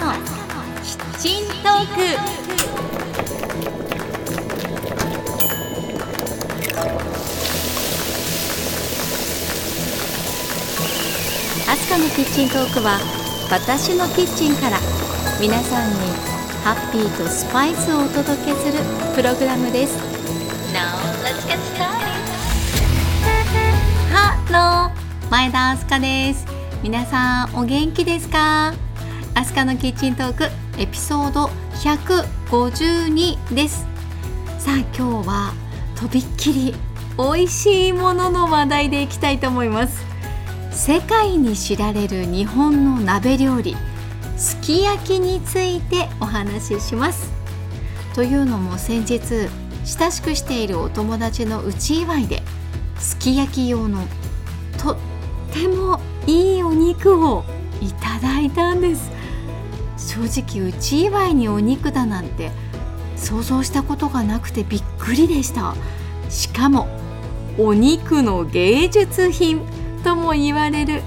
のキッチントーク。アスカのキッチントークは私のキッチンから皆さんにハッピーとスパイスをお届けするプログラムです。Now let's get started ハロー。前田アスカです。皆さんお元気ですか？アスカのキッチントークエピソード152です。さあ今日はとびっきり美味しいものの話題でいきたいと思います。世界に知られる日本の鍋料理すき焼きについてお話しします。というのも先日親しくしているお友達の内祝いですき焼き用のとってもいいお肉をいただいたんです。正直内祝いにお肉だなんて想像したことがなくてびっくりでした。しかもお肉の芸術品とも言われる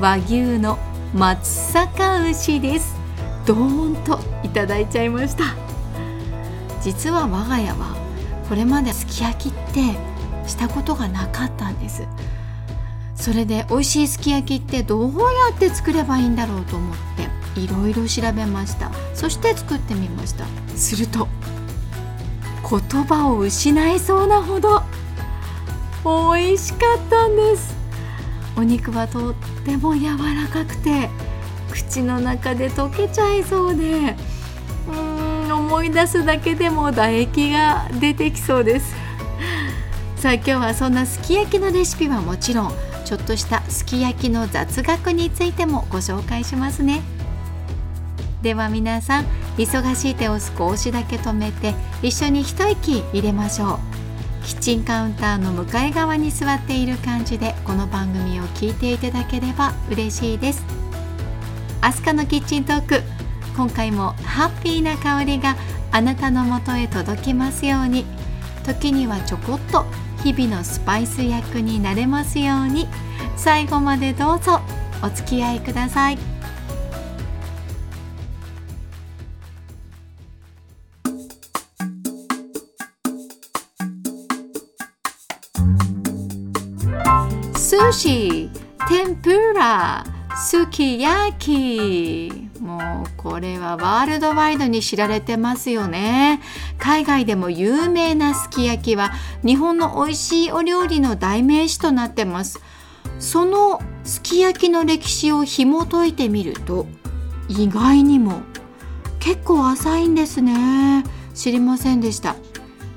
和牛の松阪牛です。ドーンといただいちゃいました。実は我が家はこれまですき焼きってしたことがなかったんです。それで美味しいすき焼きってどうやって作ればいいんだろうと思って。いろいろ調べました。そして作ってみました。すると言葉を失いそうなほど美味しかったんです。お肉はとっても柔らかくて口の中で溶けちゃいそうでうーん思い出すだけでも唾液が出てきそうです。さあ今日はそんなすき焼きのレシピはもちろんちょっとしたすき焼きの雑学についてもご紹介しますね。では皆さん忙しい手を少しだけ止めて一緒に一息入れましょう。キッチンカウンターの向かい側に座っている感じでこの番組を聞いていただければ嬉しいです。アスカのキッチントーク今回もハッピーな香りがあなたのもとへ届きますように。時にはちょこっと日々のスパイス役になれますように。最後までどうぞお付き合いください。寿司天ぷらすき焼きもうこれはワールドワイドに知られてますよね。海外でも有名なすき焼きは日本の美味しいお料理の代名詞となってます。そのすき焼きの歴史を紐解いてみると意外にも結構浅いんですね。知りませんでした。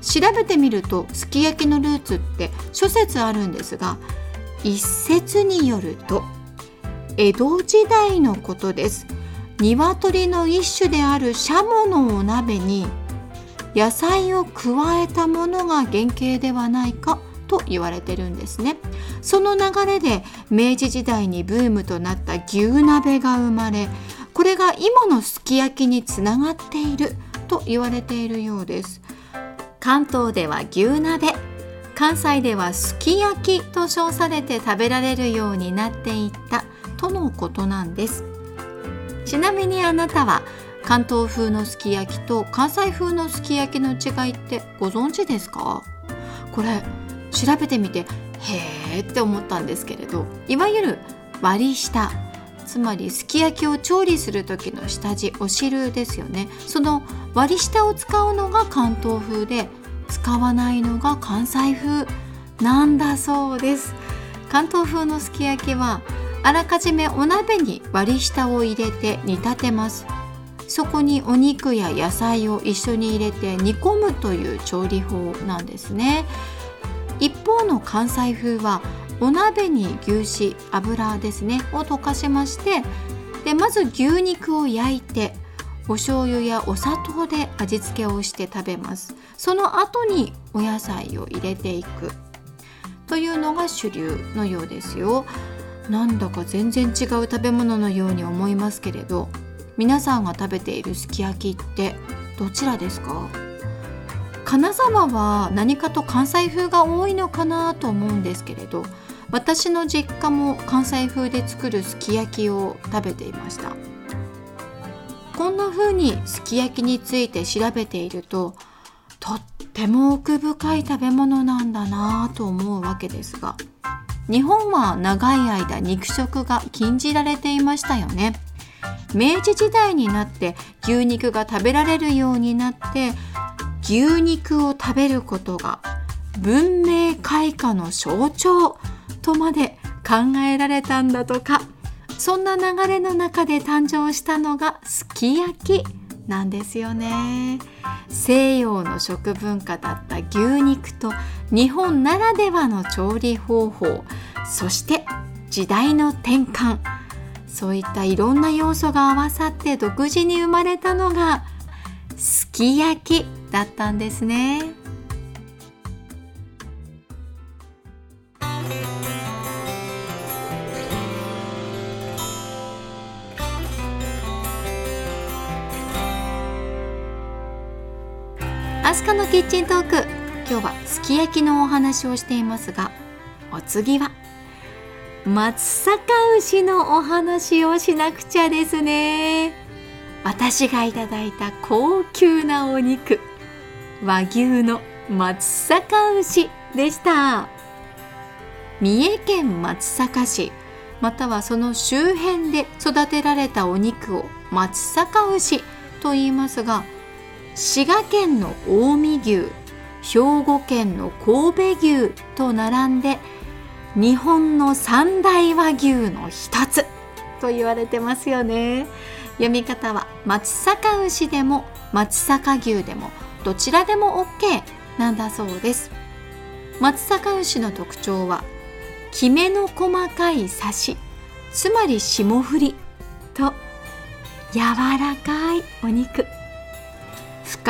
調べてみるとすき焼きのルーツって諸説あるんですが一説によると江戸時代のことです。鶏の一種であるシャモのお鍋に野菜を加えたものが原型ではないかと言われてるんですね。その流れで明治時代にブームとなった牛鍋が生まれこれが今のすき焼きにつながっていると言われているようです。関東では牛鍋関西ではすき焼きと称されて食べられるようになっていったとのことなんです。ちなみにあなたは関東風のすき焼きと関西風のすき焼きの違いってご存知ですか？これ調べてみてへーって思ったんですけれどいわゆる割り下つまりすき焼きを調理する時の下地お汁ですよね。その割り下を使うのが関東風で使わないのが関西風。なんだそうです。関東風のすき焼きはあらかじめお鍋に割り下を入れて煮立てます。そこにお肉や野菜を一緒に入れて煮込むという調理法なんですね。一方の関西風はお鍋に牛脂油ですねを溶かしましてでまず牛肉を焼いてお醤油やお砂糖で味付けをして食べます。その後にお野菜を入れていく。というのが主流のようですよ。なんだか全然違う食べ物のように思いますけれど。皆さんが食べているすき焼きってどちらですか？金沢は何かと関西風が多いのかなと思うんですけれど。私の実家も関西風で作るすき焼きを食べていました。こんな風にすき焼きについて調べているととっても奥深い食べ物なんだなぁと思うわけですが日本は長い間肉食が禁じられていましたよね。明治時代になって牛肉が食べられるようになって牛肉を食べることが文明開化の象徴とまで考えられたんだとか。そんな流れの中で誕生したのがすき焼きなんですよね西洋の食文化だった牛肉と日本ならではの調理方法そして時代の転換そういったいろんな要素が合わさって独自に生まれたのがすき焼きだったんですね。のキッチントーク。今日はすき焼きのお話をしていますがお次は松阪牛のお話をしなくちゃですね。私がいただいた高級なお肉和牛の松阪牛でした。三重県松阪市またはその周辺で育てられたお肉を松阪牛と言いますが滋賀県の近江牛兵庫県の神戸牛と並んで日本の三大和牛の一つと言われてますよね。読み方は松阪牛でも松阪牛でもどちらでも OK なんだそうです。松阪牛の特徴はきめの細かいサシつまり霜降りと柔らかいお肉。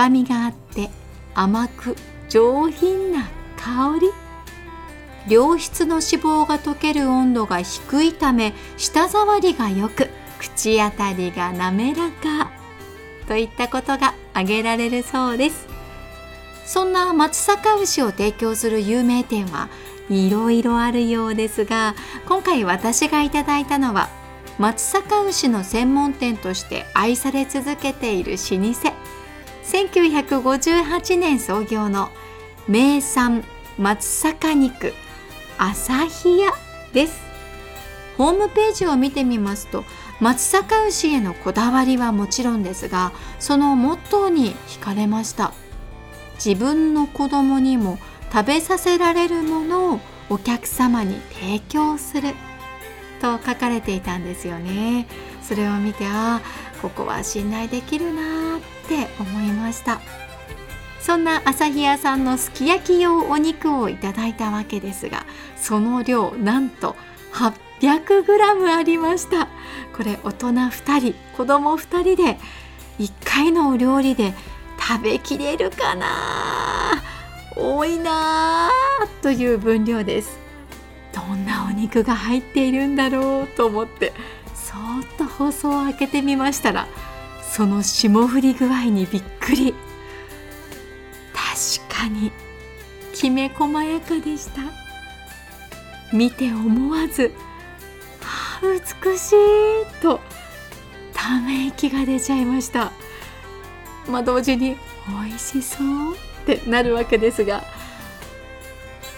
深みがあって甘く上品な香り。良質の脂肪が溶ける温度が低いため舌触りが良く口当たりが滑らか。といったことが挙げられるそうです。そんな松阪牛を提供する有名店はいろいろあるようですが今回私がいただいたのは松阪牛の専門店として愛され続けている老舗。1958年創業の名産松阪肉朝日屋です。ホームページを見てみますと松阪牛へのこだわりはもちろんですがそのモットーに惹かれました。自分の子供にも食べさせられるものをお客様に提供する。と書かれていたんですよね。それを見てああここは信頼できるなって思いました。そんな朝日屋さんのすき焼き用お肉をいただいたわけですがその量なんと 800g ありました。これ大人2人子供2人で1回のお料理で食べきれるかな？多いなという分量です。どんなお肉が入っているんだろうと思ってそーっと放送を開けてみましたらその霜降り具合にびっくり。確かにきめ細やかでした。見て思わず「あ美しい!」とため息が出ちゃいました。まあ同時に「美味しそう」ってなるわけですが。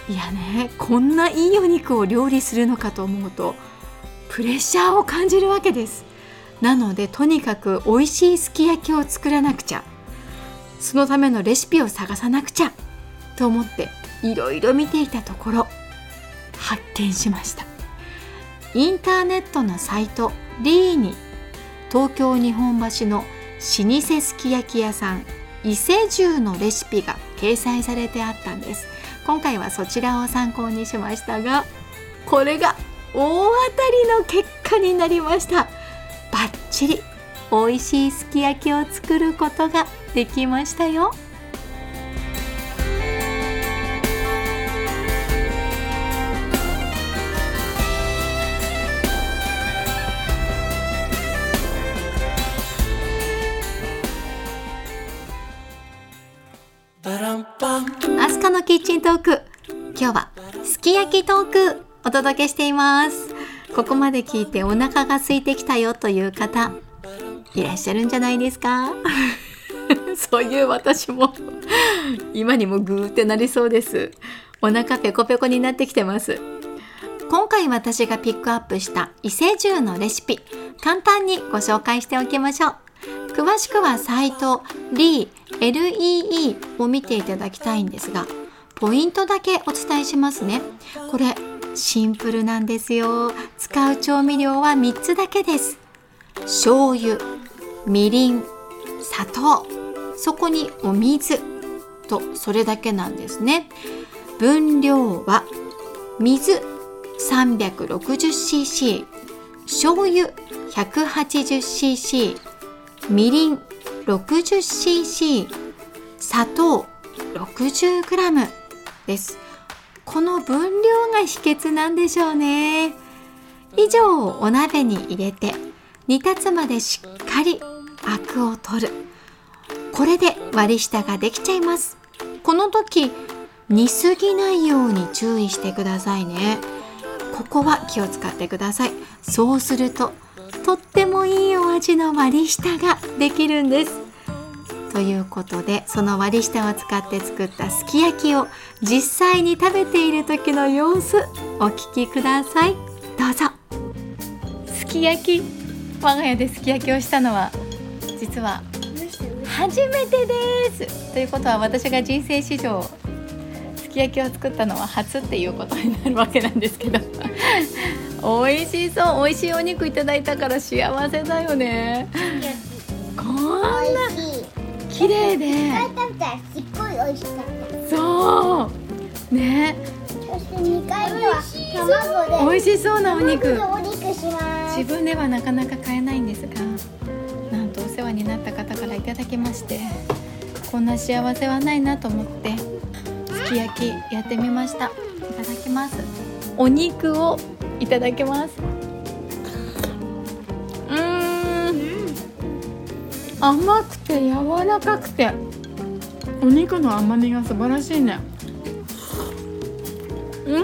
いやねこんないいお肉を料理するのかと思うとプレッシャーを感じるわけです。なのでとにかく美味しいすき焼きを作らなくちゃ。そのためのレシピを探さなくちゃ。と思っていろいろ見ていたところ発見しました。インターネットのサイトリーに東京日本橋の老舗すき焼き屋さん伊勢重のレシピが掲載されてあったんです。今回はそちらを参考にしましたがこれが大当たりの結果になりました。バッチリ美味しいすき焼きを作ることができましたよ。アスカのキッチントーク。今日はすき焼きトークお届けしていますここまで聞いてお腹が空いてきたよという方いらっしゃるんじゃないですか？そういう私も今にもグーってなりそうです。お腹ペコペコになってきてます。今回私がピックアップした伊勢重のレシピ簡単にご紹介しておきましょう。詳しくはサイト LEE LEE を見ていただきたいんですがポイントだけお伝えしますね。これシンプルなんですよ。使う調味料は3つだけです。醤油みりん砂糖。そこにお水。とそれだけなんですね。分量は水 360cc 醤油 180cc みりん 60cc 砂糖 60g です。この分量が秘訣なんでしょうね。以上お鍋に入れて煮立つまでしっかりアクを取る。これで割り下ができちゃいます。この時煮すぎないように注意してくださいね。ここは気を使ってください。そうするととってもいいお味の割り下ができるんです。ということでその割り下を使って作ったすき焼きを実際に食べている時の様子お聞きください。どうぞ。すき焼き我が家ですき焼きをしたのは実は初めてです。ということは私が人生史上すき焼きを作ったのは初っていうことになるわけなんですけど。美味しそう。美味しいお肉いただいたから幸せだよね。綺麗で。そう。ね。そして2回目は卵美味しそうなお肉。でお肉します。自分ではなかなか買えないんですがなんとお世話になった方からいただきましてこんな幸せはないなと思ってすき焼きやってみました。いただきます。お肉をいただきます甘くて柔らかくて。お肉の甘みが素晴らしいね。うー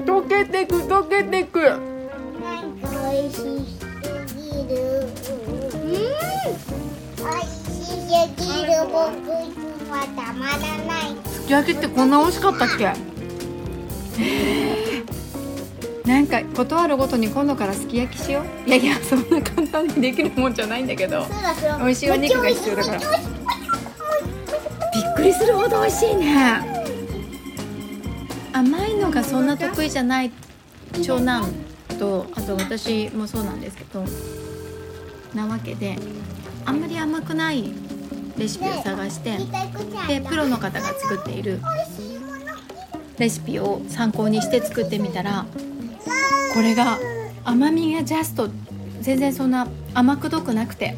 ん。溶けてく溶けてく。なんか美味しすぎる。うん。美味しすぎる。僕にはたまらない。すき焼きってこんな美味しかったっけ？なんか断るごとに今度からすき焼きしよう。いやいやそんな簡単にできるもんじゃないんだけど。美味しいお肉が必要だから。びっくりするほど美味しいね甘いのがそんな得意じゃない長男とあと私もそうなんですけどなわけであんまり甘くないレシピを探してでプロの方が作っているレシピを参考にして作ってみたらこれが甘みがジャスト全然そんな甘くどくなくて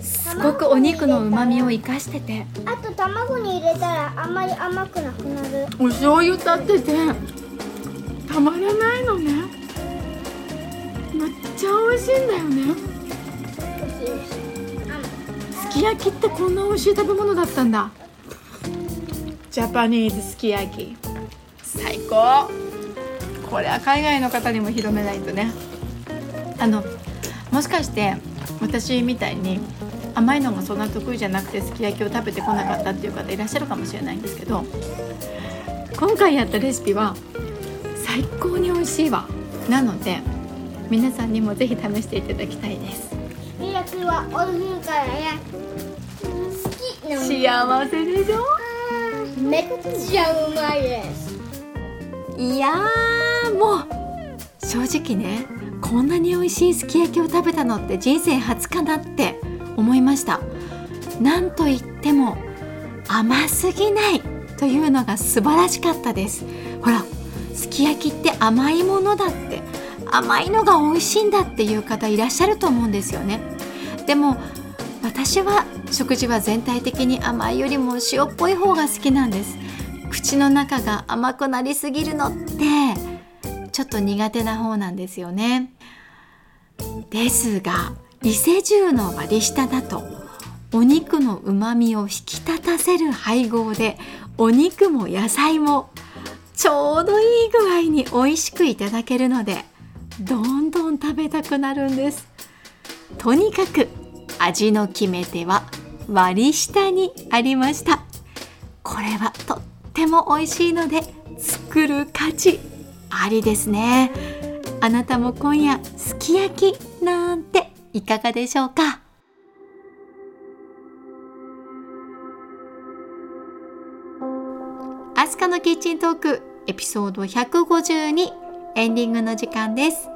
すごくお肉のうまみを生かしてて。あと卵に入れたらあんまり甘くなくなる。お醤油立っててたまらないのね。めっちゃ美味しいんだよね。すき焼きってこんな美味しい食べ物だったんだ。ジャパニーズすき焼き。最高これは海外の方にも広めないとね。あのもしかして私みたいに甘いのがそんな得意じゃなくてすき焼きを食べてこなかったっていう方いらっしゃるかもしれないんですけど今回やったレシピは最高に美味しいわ。なので皆さんにもぜひ試していただきたいです。すき焼きは美味しいからね好きなの。幸せでしょ？めっちゃうまいですいやーもう正直ねこんなに美味しいすき焼きを食べたのって人生初かなって思いました。なんといっても甘すぎないというのが素晴らしかったです。ほらすき焼きって甘いものだって甘いのが美味しいんだっていう方いらっしゃると思うんですよね。でも私は食事は全体的に甘いよりも塩っぽい方が好きなんです。口の中が甘くなりすぎるのってちょっと苦手な方なんですよね。ですが伊勢重の割り下だとお肉のうまみを引き立たせる配合でお肉も野菜もちょうどいい具合に美味しくいただけるのでどんどん食べたくなるんです。とにかく味の決め手は割り下にありました。これはとっても美味しいので作る価値ありですね。あなたも今夜すき焼きなんていかがでしょうか？アスカのキッチントークエピソード152エンディングの時間です。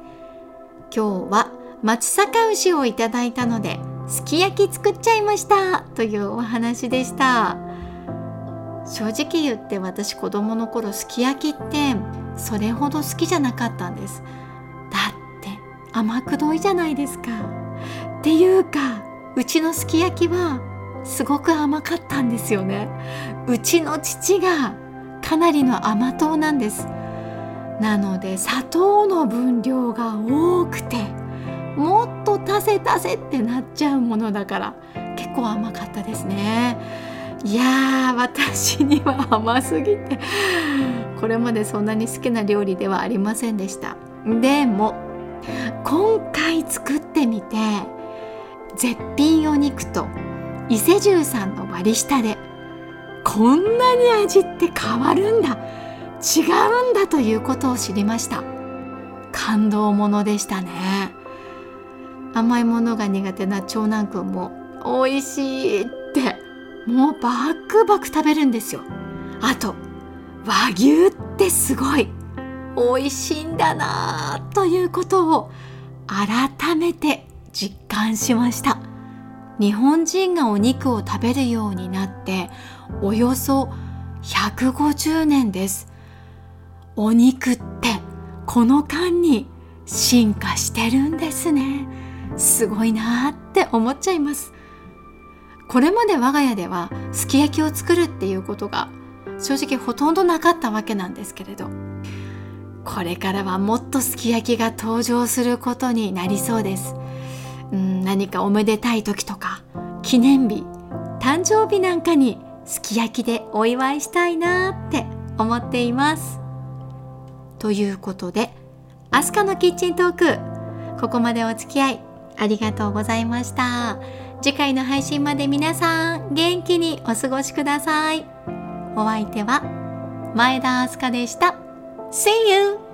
今日は松阪牛をいただいたのですき焼き作っちゃいましたというお話でした。正直言って私子供の頃すき焼きってそれほど好きじゃなかったんです。だって甘くどいじゃないですか。っていうかうちのすき焼きはすごく甘かったんですよね。うちの父がかなりの甘党なんです。なので砂糖の分量が多くてもっと足せ足せってなっちゃうものだから結構甘かったですね。いやー私には甘すぎてこれまでそんなに好きな料理ではありませんでした。でも今回作ってみて絶品お肉と伊勢重さんの割り下でこんなに味って変わるんだ。違うんだということを知りました。感動ものでしたね。甘いものが苦手な長男くんも美味しいっもうバクバク食べるんですよ。あと和牛ってすごい。美味しいんだなということを改めて実感しました。日本人がお肉を食べるようになっておよそ150年です。お肉ってこの間に進化してるんですね。すごいなって思っちゃいます。これまで我が家ではすき焼きを作るっていうことが正直ほとんどなかったわけなんですけれどこれからはもっとすき焼きが登場することになりそうです。うん何かおめでたい時とか記念日誕生日なんかにすき焼きでお祝いしたいなって思っています。ということでアスカのキッチントークここまでお付き合いありがとうございました。次回の配信まで皆さん元気にお過ごしくださいお相手は前田明日香でした See you!